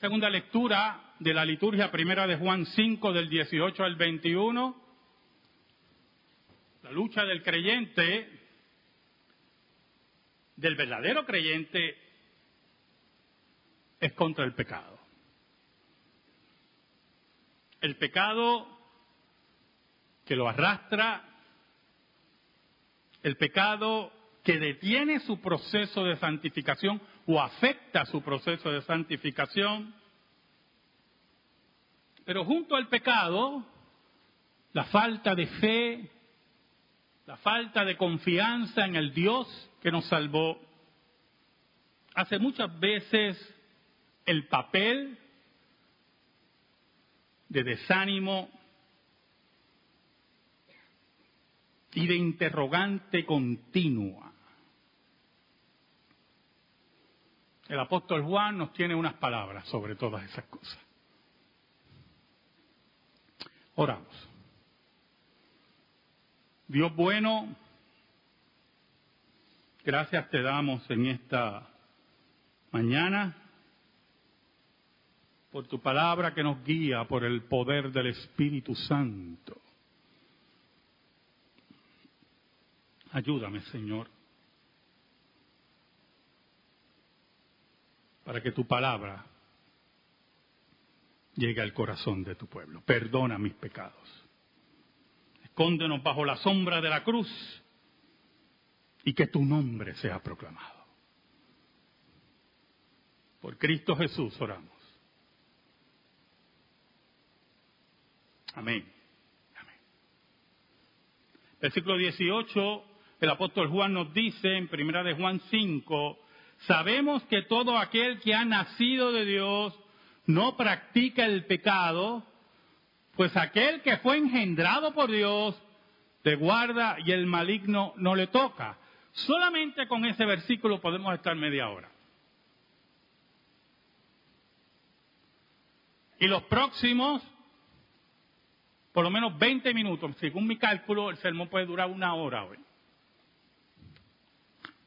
Segunda lectura de la liturgia primera de Juan 5 del 18 al 21. La lucha del creyente, del verdadero creyente, es contra el pecado. El pecado que lo arrastra, el pecado que detiene su proceso de santificación o afecta su proceso de santificación. Pero junto al pecado, la falta de fe, la falta de confianza en el Dios que nos salvó, hace muchas veces el papel de desánimo y de interrogante continua. El apóstol Juan nos tiene unas palabras sobre todas esas cosas. Oramos. Dios bueno, gracias te damos en esta mañana por tu palabra que nos guía por el poder del Espíritu Santo. Ayúdame, Señor, para que tu palabra llegue al corazón de tu pueblo. Perdona mis pecados. Escóndenos bajo la sombra de la cruz y que tu nombre sea proclamado. Por Cristo Jesús oramos. Amén. Amén. Versículo 18, el apóstol Juan nos dice en primera de Juan 5, sabemos que todo aquel que ha nacido de Dios no practica el pecado, pues aquel que fue engendrado por Dios te guarda y el maligno no le toca. Solamente con ese versículo podemos estar media hora. Y los próximos por lo menos 20 minutos. Según mi cálculo, el sermón puede durar una hora hoy.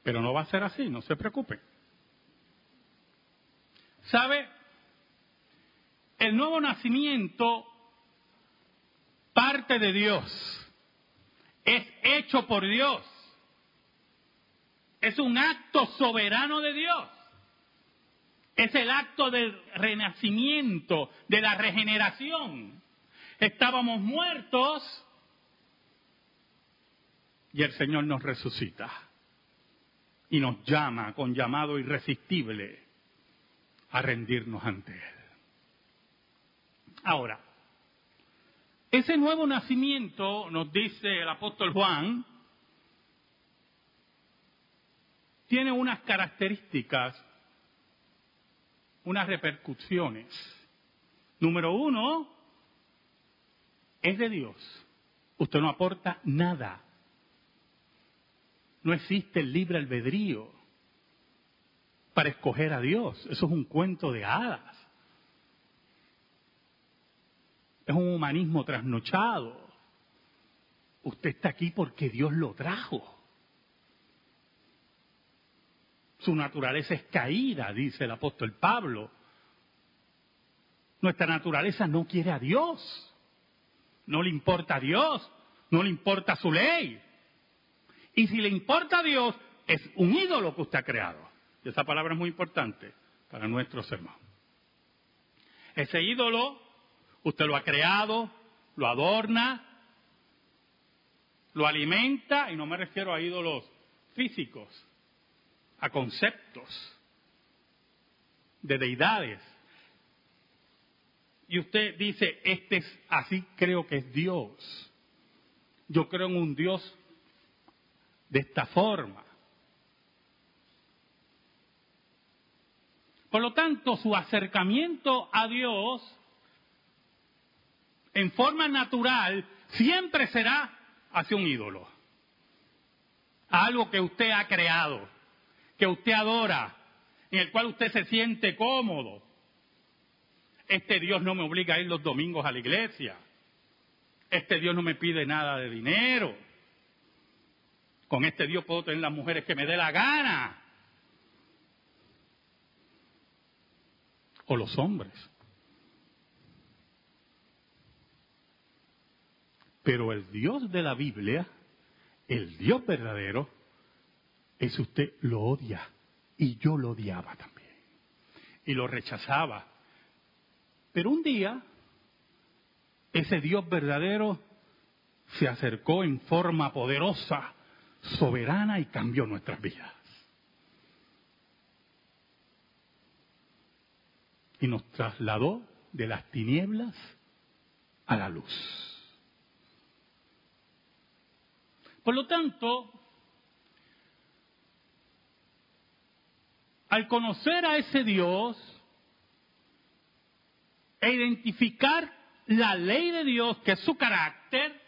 Pero no va a ser así, no se preocupe. ¿Sabe? El nuevo nacimiento parte de Dios. Es hecho por Dios. Es un acto soberano de Dios. Es el acto del renacimiento, de la regeneración estábamos muertos y el Señor nos resucita y nos llama con llamado irresistible a rendirnos ante Él. Ahora, ese nuevo nacimiento, nos dice el apóstol Juan, tiene unas características, unas repercusiones. Número uno, es de Dios. Usted no aporta nada. No existe el libre albedrío para escoger a Dios. Eso es un cuento de hadas. Es un humanismo trasnochado. Usted está aquí porque Dios lo trajo. Su naturaleza es caída, dice el apóstol Pablo. Nuestra naturaleza no quiere a Dios no le importa a Dios, no le importa su ley. Y si le importa a Dios, es un ídolo que usted ha creado. Y esa palabra es muy importante para nuestro sermón. Ese ídolo, usted lo ha creado, lo adorna, lo alimenta, y no me refiero a ídolos físicos, a conceptos de deidades y usted dice, este es así creo que es Dios. Yo creo en un Dios de esta forma. Por lo tanto, su acercamiento a Dios en forma natural siempre será hacia un ídolo. algo que usted ha creado, que usted adora, en el cual usted se siente cómodo, este Dios no me obliga a ir los domingos a la iglesia. Este Dios no me pide nada de dinero. Con este Dios puedo tener las mujeres que me dé la gana. o los hombres. Pero el Dios de la Biblia, el Dios verdadero, es usted lo odia. Y yo lo odiaba también. Y lo rechazaba. Pero un día, ese Dios verdadero se acercó en forma poderosa, soberana y cambió nuestras vidas. Y nos trasladó de las tinieblas a la luz. Por lo tanto, al conocer a ese Dios e identificar la ley de Dios, que es su carácter,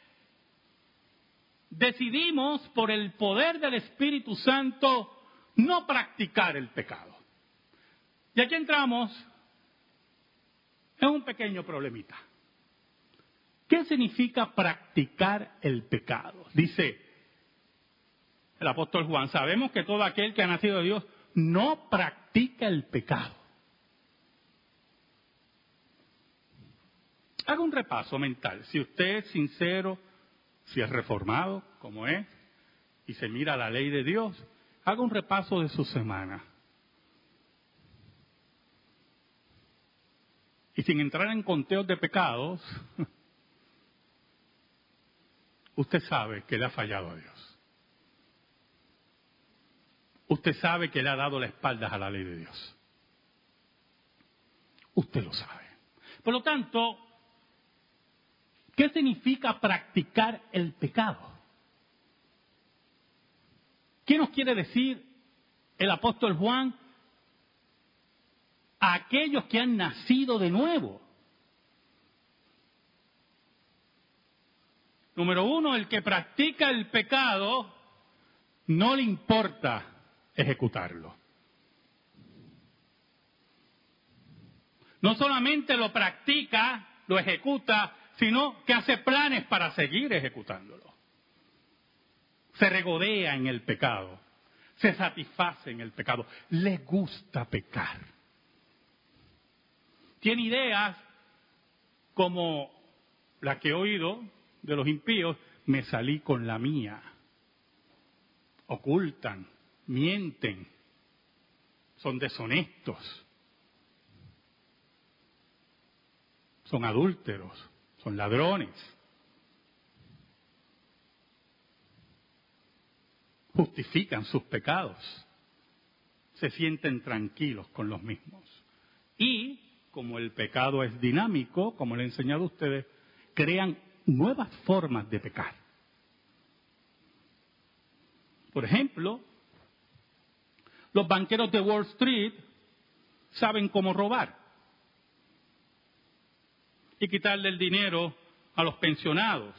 decidimos por el poder del Espíritu Santo no practicar el pecado. Y aquí entramos en un pequeño problemita. ¿Qué significa practicar el pecado? Dice el apóstol Juan, sabemos que todo aquel que ha nacido de Dios no practica el pecado. Haga un repaso mental. Si usted es sincero, si es reformado, como es, y se mira la ley de Dios, haga un repaso de su semana. Y sin entrar en conteos de pecados, usted sabe que le ha fallado a Dios. Usted sabe que le ha dado la espalda a la ley de Dios. Usted lo sabe. Por lo tanto, ¿qué significa practicar el pecado? ¿Qué nos quiere decir el apóstol Juan a aquellos que han nacido de nuevo? Número uno, el que practica el pecado no le importa ejecutarlo. No solamente lo practica, lo ejecuta, sino que hace planes para seguir ejecutándolo. Se regodea en el pecado, se satisface en el pecado, le gusta pecar. Tiene ideas como la que he oído de los impíos, me salí con la mía. Ocultan, mienten, son deshonestos, son adúlteros, son ladrones. Justifican sus pecados, se sienten tranquilos con los mismos. Y, como el pecado es dinámico, como le he enseñado a ustedes, crean nuevas formas de pecar. Por ejemplo, los banqueros de Wall Street saben cómo robar y quitarle el dinero a los pensionados,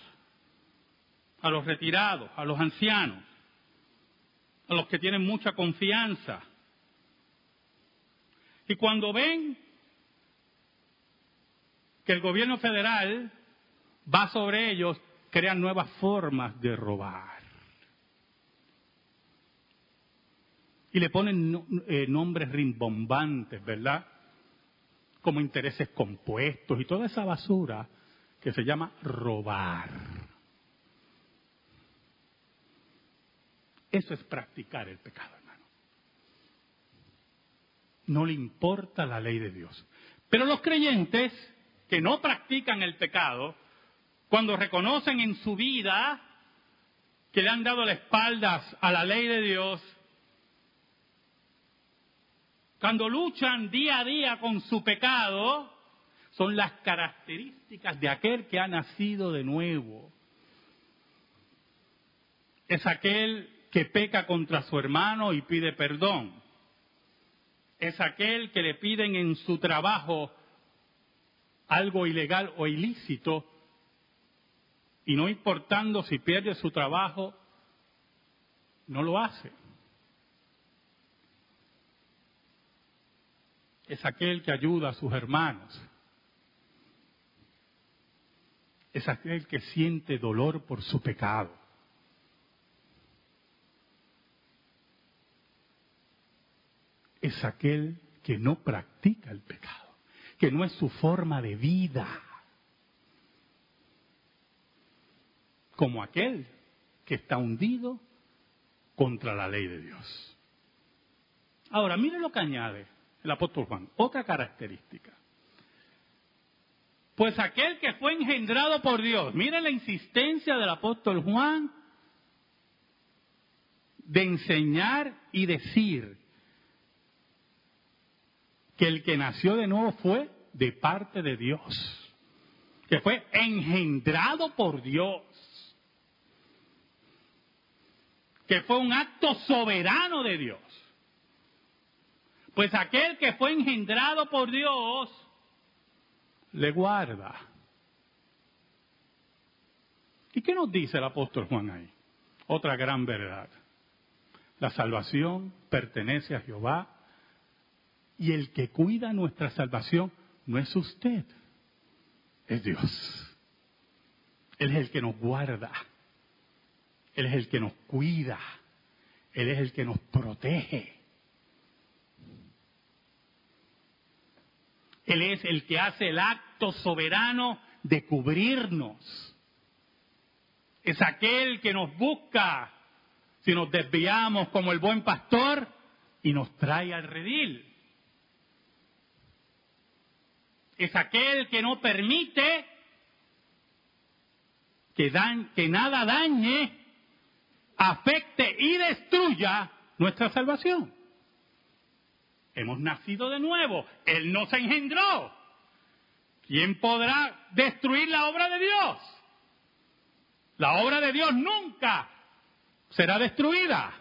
a los retirados, a los ancianos, a los que tienen mucha confianza. Y cuando ven que el gobierno federal va sobre ellos, crean nuevas formas de robar. Y le ponen eh, nombres rimbombantes, ¿verdad? Como intereses compuestos y toda esa basura que se llama robar. Eso es practicar el pecado, hermano. No le importa la ley de Dios. Pero los creyentes que no practican el pecado, cuando reconocen en su vida que le han dado las espaldas a la ley de Dios, cuando luchan día a día con su pecado, son las características de aquel que ha nacido de nuevo. Es aquel que peca contra su hermano y pide perdón. Es aquel que le piden en su trabajo algo ilegal o ilícito y no importando si pierde su trabajo, no lo hace. Es aquel que ayuda a sus hermanos. Es aquel que siente dolor por su pecado. Es aquel que no practica el pecado. que no es su forma de vida. Como aquel que está hundido contra la ley de Dios. Ahora, mire lo que añade el apóstol Juan, otra característica. Pues aquel que fue engendrado por Dios, mire la insistencia del apóstol Juan de enseñar y decir que el que nació de nuevo fue de parte de Dios, que fue engendrado por Dios, que fue un acto soberano de Dios. Pues aquel que fue engendrado por Dios le guarda. ¿Y qué nos dice el apóstol Juan ahí? Otra gran verdad. La salvación pertenece a Jehová y el que cuida nuestra salvación no es usted, es Dios. Él es el que nos guarda. Él es el que nos cuida. Él es el que nos protege. Él es el que hace el acto soberano de cubrirnos. Es aquel que nos busca si nos desviamos como el buen pastor y nos trae al redil. Es aquel que no permite que, que nada dañe, afecte y destruya nuestra salvación. Hemos nacido de nuevo. Él nos engendró. ¿Quién podrá destruir la obra de Dios? La obra de Dios nunca será destruida.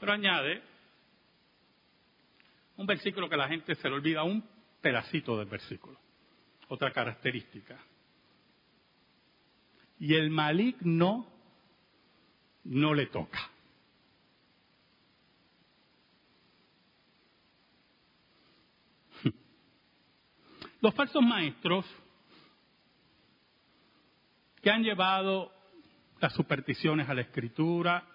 Pero añade un versículo que la gente se le olvida, un pedacito del versículo. Otra característica. Y el maligno no le toca. Los falsos maestros que han llevado las supersticiones a la escritura,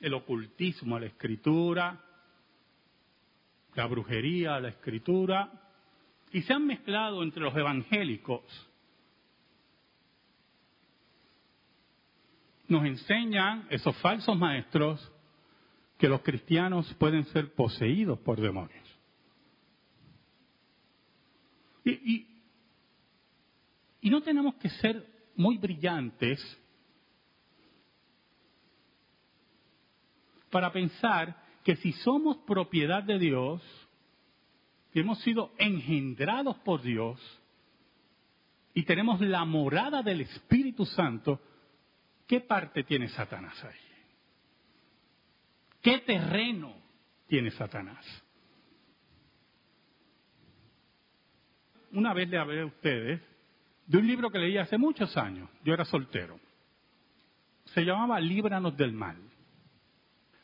el ocultismo a la escritura, la brujería a la escritura, y se han mezclado entre los evangélicos. Nos enseñan esos falsos maestros que los cristianos pueden ser poseídos por demonios. Y, no tenemos que ser muy brillantes para pensar que si somos propiedad de Dios, que hemos sido engendrados por Dios y tenemos la morada del Espíritu Santo, ¿qué parte tiene Satanás ahí? ¿Qué terreno tiene Satanás? Una vez le hablé a ustedes de un libro que leí hace muchos años. Yo era soltero. Se llamaba Líbranos del Mal.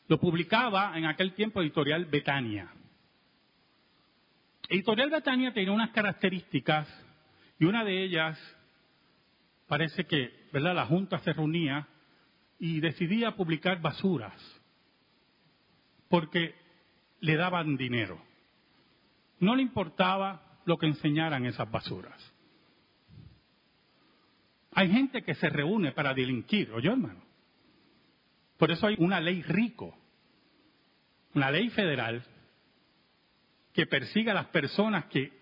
Lo publicaba en aquel tiempo Editorial Betania. Editorial Betania tenía unas características y una de ellas parece que, ¿verdad? La Junta se reunía y decidía publicar basuras porque le daban dinero. No le importaba lo que enseñaran esas basuras. Hay gente que se reúne para delinquir, ¿oye hermano? Por eso hay una ley rico, una ley federal que persiga a las personas que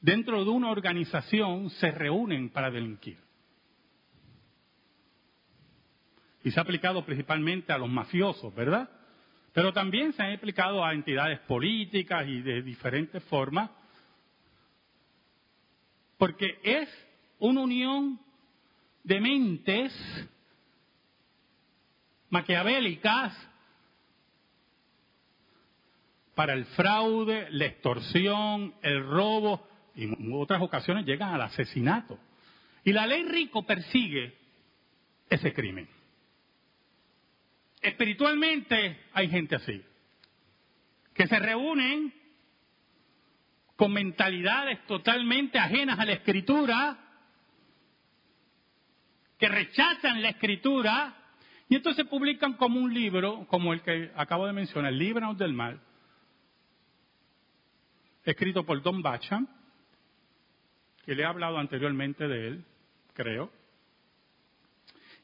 dentro de una organización se reúnen para delinquir. Y se ha aplicado principalmente a los mafiosos, ¿verdad? Pero también se ha aplicado a entidades políticas y de diferentes formas porque es una unión de mentes maquiavélicas para el fraude, la extorsión, el robo y en otras ocasiones llegan al asesinato. Y la ley rico persigue ese crimen. Espiritualmente hay gente así, que se reúnen con mentalidades totalmente ajenas a la escritura, que rechazan la escritura, y entonces publican como un libro, como el que acabo de mencionar, Líbranos del Mal, escrito por Don Bacham, que le he hablado anteriormente de él, creo.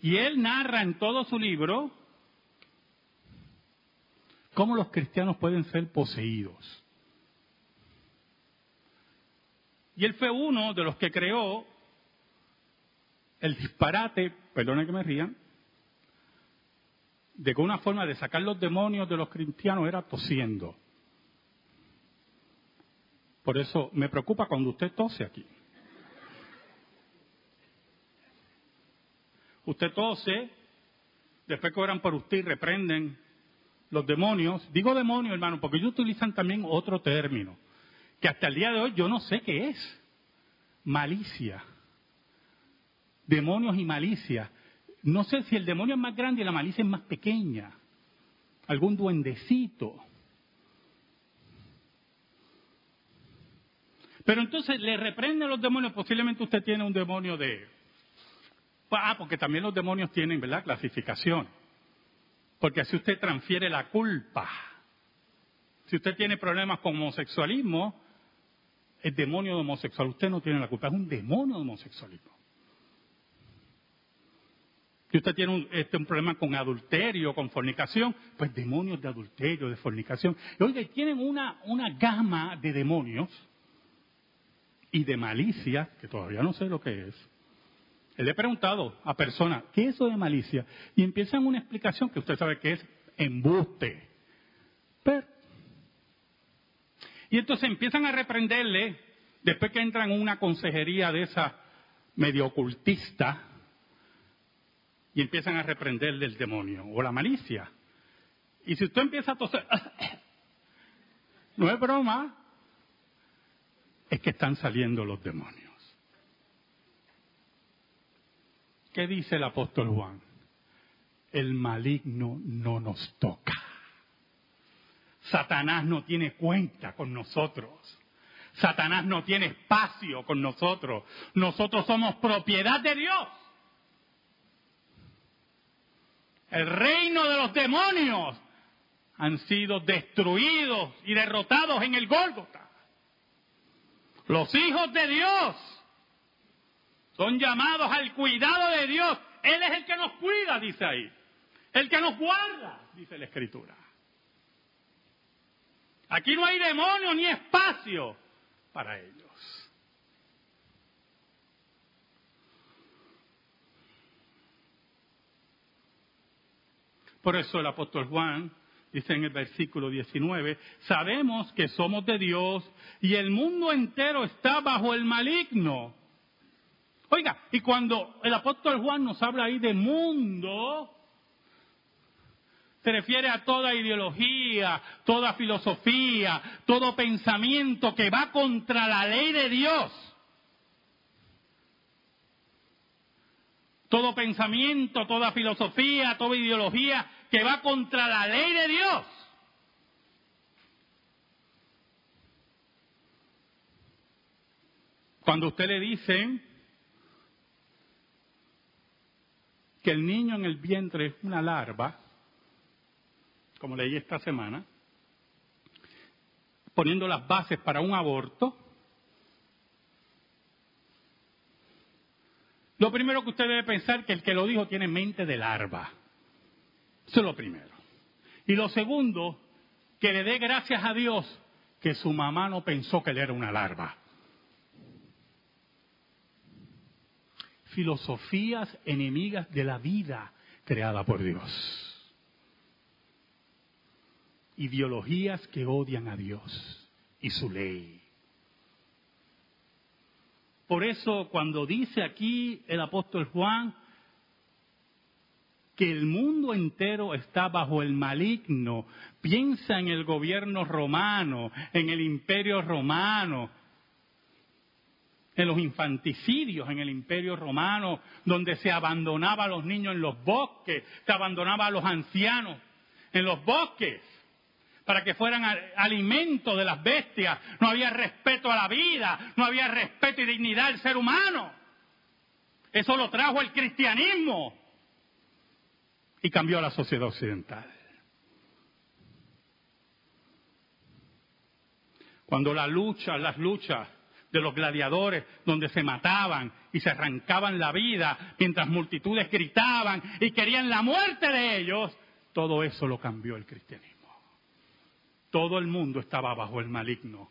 Y él narra en todo su libro cómo los cristianos pueden ser poseídos. Y él fue uno de los que creó el disparate, perdone que me rían, de que una forma de sacar los demonios de los cristianos era tosiendo. Por eso me preocupa cuando usted tose aquí. Usted tose, después que oran por usted y reprenden los demonios. Digo demonios, hermano, porque ellos utilizan también otro término, que hasta el día de hoy yo no sé qué es. Malicia. Demonios y malicia. No sé si el demonio es más grande y la malicia es más pequeña. Algún duendecito. Pero entonces le reprenden los demonios. Posiblemente usted tiene un demonio de. Ah, porque también los demonios tienen, ¿verdad? Clasificación. Porque si usted transfiere la culpa, si usted tiene problemas con homosexualismo, el demonio de homosexual, usted no tiene la culpa, es un demonio de homosexualismo. Usted tiene un, este, un problema con adulterio, con fornicación, pues demonios de adulterio, de fornicación. Y oiga, tienen una, una gama de demonios y de malicia, que todavía no sé lo que es. Le he preguntado a personas, ¿qué es eso de malicia? Y empiezan una explicación que usted sabe que es embuste. Y entonces empiezan a reprenderle, después que entran en una consejería de esa medio ocultista, y empiezan a reprenderle el demonio o la malicia. Y si usted empieza a toser, no es broma, es que están saliendo los demonios. ¿Qué dice el apóstol Juan? El maligno no nos toca. Satanás no tiene cuenta con nosotros. Satanás no tiene espacio con nosotros. Nosotros somos propiedad de Dios. El reino de los demonios han sido destruidos y derrotados en el Gólgota. Los hijos de Dios son llamados al cuidado de Dios. Él es el que nos cuida, dice ahí. El que nos guarda, dice la Escritura. Aquí no hay demonio ni espacio para ellos. Por eso el apóstol Juan dice en el versículo 19, sabemos que somos de Dios y el mundo entero está bajo el maligno. Oiga, y cuando el apóstol Juan nos habla ahí de mundo, se refiere a toda ideología, toda filosofía, todo pensamiento que va contra la ley de Dios. Todo pensamiento, toda filosofía, toda ideología que va contra la ley de Dios. Cuando usted le dice que el niño en el vientre es una larva, como leí esta semana, poniendo las bases para un aborto, lo primero que usted debe pensar es que el que lo dijo tiene mente de larva. Eso es lo primero. Y lo segundo, que le dé gracias a Dios que su mamá no pensó que él era una larva. filosofías enemigas de la vida creada por Dios. Ideologías que odian a Dios y su ley. Por eso cuando dice aquí el apóstol Juan que el mundo entero está bajo el maligno, piensa en el gobierno romano, en el imperio romano, en los infanticidios en el imperio romano, donde se abandonaba a los niños en los bosques, se abandonaba a los ancianos en los bosques para que fueran alimento de las bestias. No había respeto a la vida, no había respeto y dignidad del ser humano. Eso lo trajo el cristianismo y cambió la sociedad occidental. Cuando la lucha, las luchas de los gladiadores, donde se mataban y se arrancaban la vida, mientras multitudes gritaban y querían la muerte de ellos, todo eso lo cambió el cristianismo. Todo el mundo estaba bajo el maligno.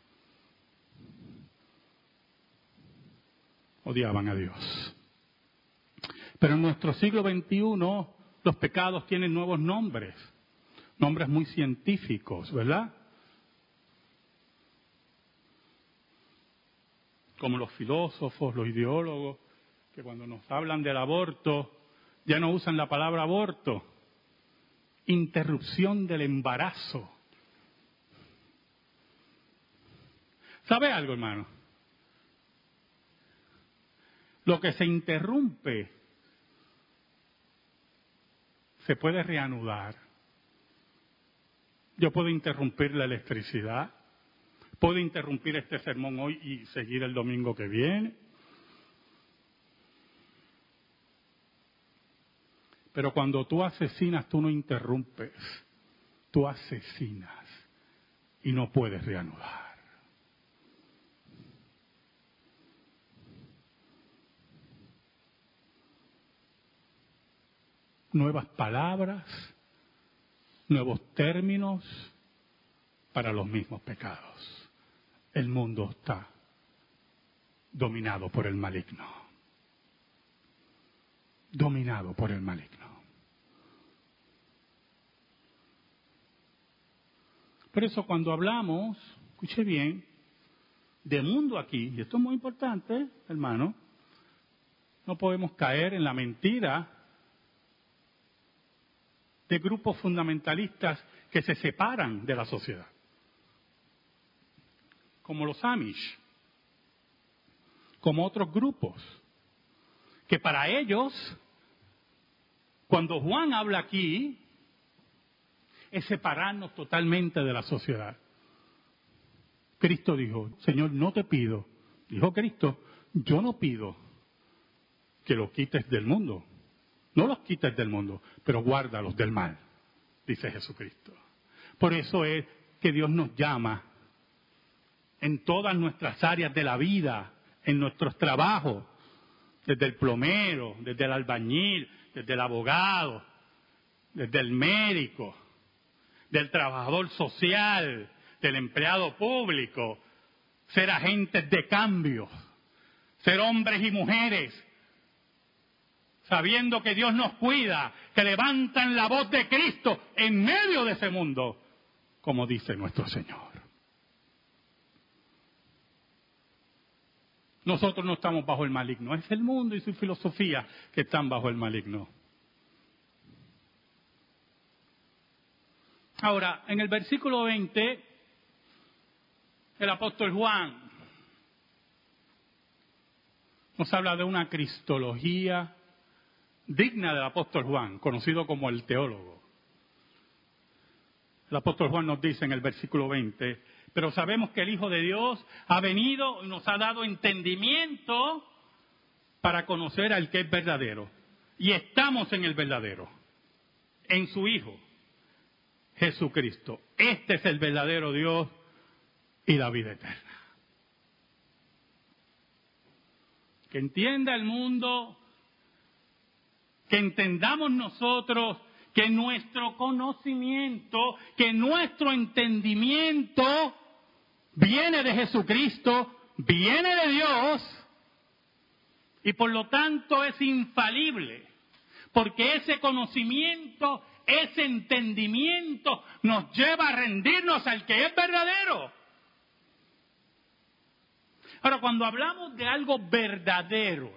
Odiaban a Dios. Pero en nuestro siglo XXI los pecados tienen nuevos nombres, nombres muy científicos, ¿verdad? Como los filósofos, los ideólogos, que cuando nos hablan del aborto ya no usan la palabra aborto, interrupción del embarazo. ¿Sabe algo, hermano? Lo que se interrumpe se puede reanudar. Yo puedo interrumpir la electricidad, puedo interrumpir este sermón hoy y seguir el domingo que viene. Pero cuando tú asesinas, tú no interrumpes, tú asesinas y no puedes reanudar. Nuevas palabras, nuevos términos para los mismos pecados. El mundo está dominado por el maligno. Dominado por el maligno. Por eso cuando hablamos, escuche bien, de mundo aquí, y esto es muy importante, hermano, no podemos caer en la mentira de grupos fundamentalistas que se separan de la sociedad, como los Amish, como otros grupos, que para ellos, cuando Juan habla aquí, es separarnos totalmente de la sociedad. Cristo dijo, Señor, no te pido, dijo Cristo, yo no pido que lo quites del mundo, no los quites del mundo, pero guárdalos del mal, dice Jesucristo. Por eso es que Dios nos llama en todas nuestras áreas de la vida, en nuestros trabajos, desde el plomero, desde el albañil, desde el abogado, desde el médico, del trabajador social, del empleado público, ser agentes de cambio, ser hombres y mujeres sabiendo que Dios nos cuida, que levantan la voz de Cristo en medio de ese mundo, como dice nuestro Señor. Nosotros no estamos bajo el maligno, es el mundo y su filosofía que están bajo el maligno. Ahora, en el versículo 20, el apóstol Juan nos habla de una cristología digna del apóstol Juan, conocido como el teólogo. El apóstol Juan nos dice en el versículo 20, pero sabemos que el Hijo de Dios ha venido y nos ha dado entendimiento para conocer al que es verdadero. Y estamos en el verdadero, en su Hijo, Jesucristo. Este es el verdadero Dios y la vida eterna. Que entienda el mundo que entendamos nosotros que nuestro conocimiento, que nuestro entendimiento viene de Jesucristo, viene de Dios y por lo tanto es infalible, porque ese conocimiento, ese entendimiento nos lleva a rendirnos al que es verdadero. Ahora, cuando hablamos de algo verdadero,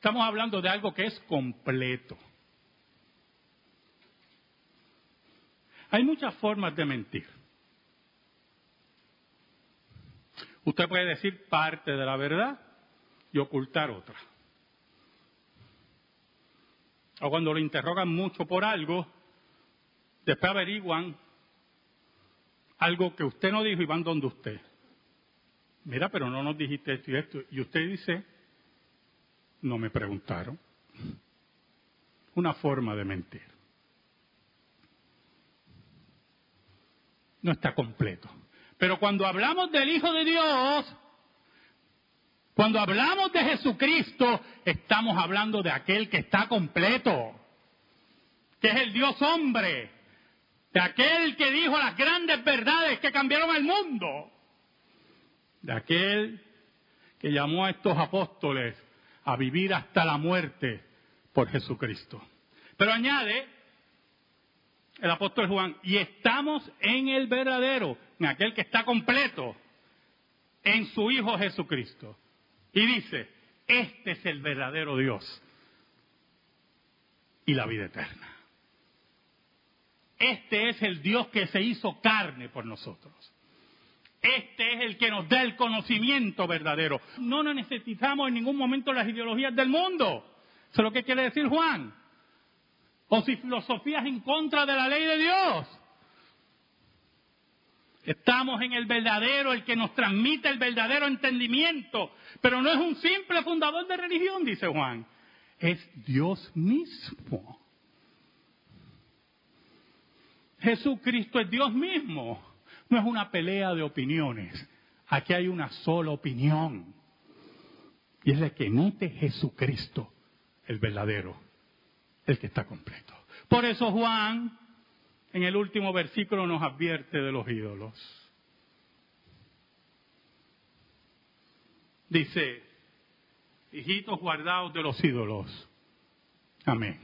Estamos hablando de algo que es completo. Hay muchas formas de mentir. Usted puede decir parte de la verdad y ocultar otra. O cuando lo interrogan mucho por algo, después averiguan algo que usted no dijo y van donde usted. Mira, pero no nos dijiste esto y esto. Y usted dice, no me preguntaron. Una forma de mentir. no está completo. Pero cuando hablamos del Hijo de Dios, cuando hablamos de Jesucristo, estamos hablando de aquel que está completo, que es el Dios hombre, de aquel que dijo las grandes verdades que cambiaron el mundo, de aquel que llamó a estos apóstoles a vivir hasta la muerte por Jesucristo. Pero añade el apóstol Juan, y estamos en el verdadero, en aquel que está completo, en su Hijo Jesucristo. Y dice, este es el verdadero Dios y la vida eterna. Este es el Dios que se hizo carne por nosotros. Este es el que nos da el conocimiento verdadero. No nos necesitamos en ningún momento las ideologías del mundo. Eso es lo que quiere decir Juan. O si filosofías en contra de la ley de Dios. Estamos en el verdadero, el que nos transmite el verdadero entendimiento. Pero no es un simple fundador de religión, dice Juan. Es Dios mismo. Jesucristo es Dios mismo. No es una pelea de opiniones. Aquí hay una sola opinión. Y es la que emite Jesucristo, el verdadero, el que está completo. Por eso Juan, en el último versículo, nos advierte de los ídolos. Dice, hijitos guardados de los ídolos. Amén.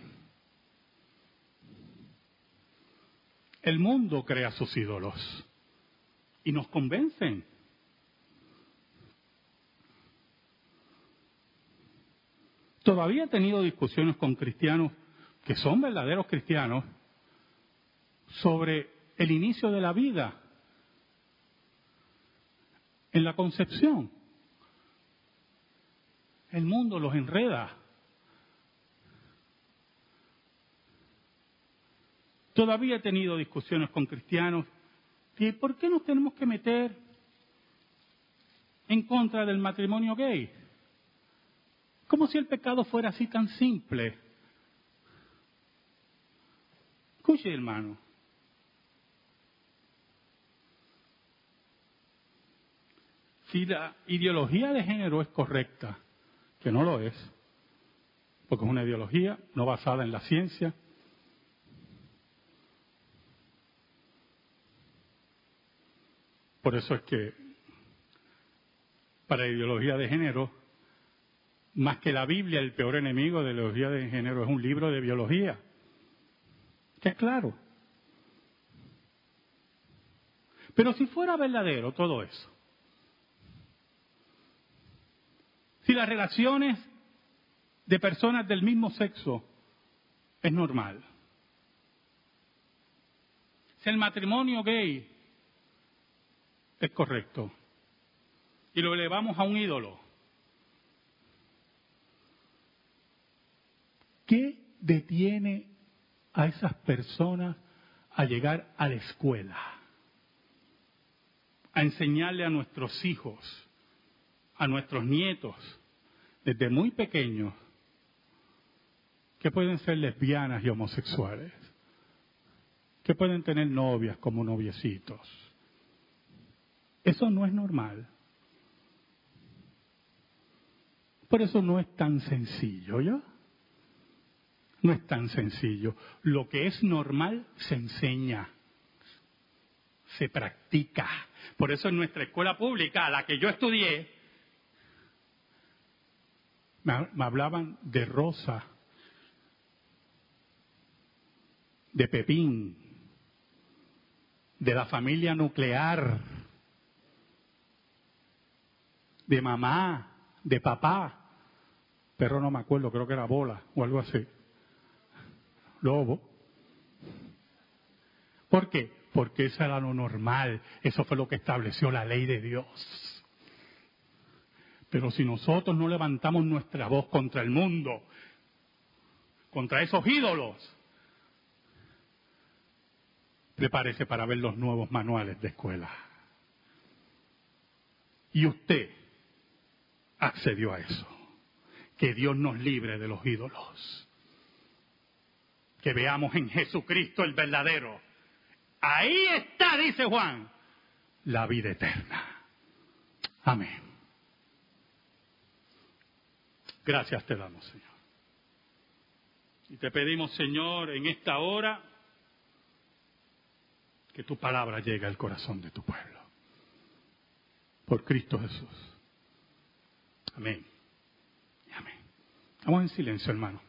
El mundo crea sus ídolos y nos convencen. Todavía he tenido discusiones con cristianos que son verdaderos cristianos sobre el inicio de la vida en la concepción. El mundo los enreda. Todavía he tenido discusiones con cristianos ¿por qué nos tenemos que meter en contra del matrimonio gay? Como si el pecado fuera así tan simple. Escuche, hermano. Si la ideología de género es correcta, que no lo es, porque es una ideología no basada en la ciencia, Por eso es que para ideología de género, más que la Biblia, el peor enemigo de la ideología de género es un libro de biología. Que es claro. Pero si fuera verdadero todo eso, si las relaciones de personas del mismo sexo es normal, si el matrimonio gay es correcto. Y lo elevamos a un ídolo. ¿Qué detiene a esas personas a llegar a la escuela? A enseñarle a nuestros hijos, a nuestros nietos, desde muy pequeños, que pueden ser lesbianas y homosexuales, que pueden tener novias como noviecitos eso no es normal. Por eso no es tan sencillo, ¿ya? No es tan sencillo. Lo que es normal se enseña, se practica. Por eso en nuestra escuela pública, a la que yo estudié, me hablaban de Rosa, de Pepín, de la familia nuclear de mamá, de papá, pero no me acuerdo, creo que era bola o algo así. Lobo. ¿Por qué? Porque eso era lo normal, eso fue lo que estableció la ley de Dios. Pero si nosotros no levantamos nuestra voz contra el mundo, contra esos ídolos, prepárese para ver los nuevos manuales de escuela. Y usted, accedió a eso. Que Dios nos libre de los ídolos. Que veamos en Jesucristo el verdadero, Ahí está, dice Juan, la vida eterna. Amén. Gracias te damos, Señor. Y te pedimos, Señor, en esta hora, que tu palabra llegue al corazón de tu pueblo. Por Cristo Jesús. Amén. Amén. Vamos en silencio, hermano.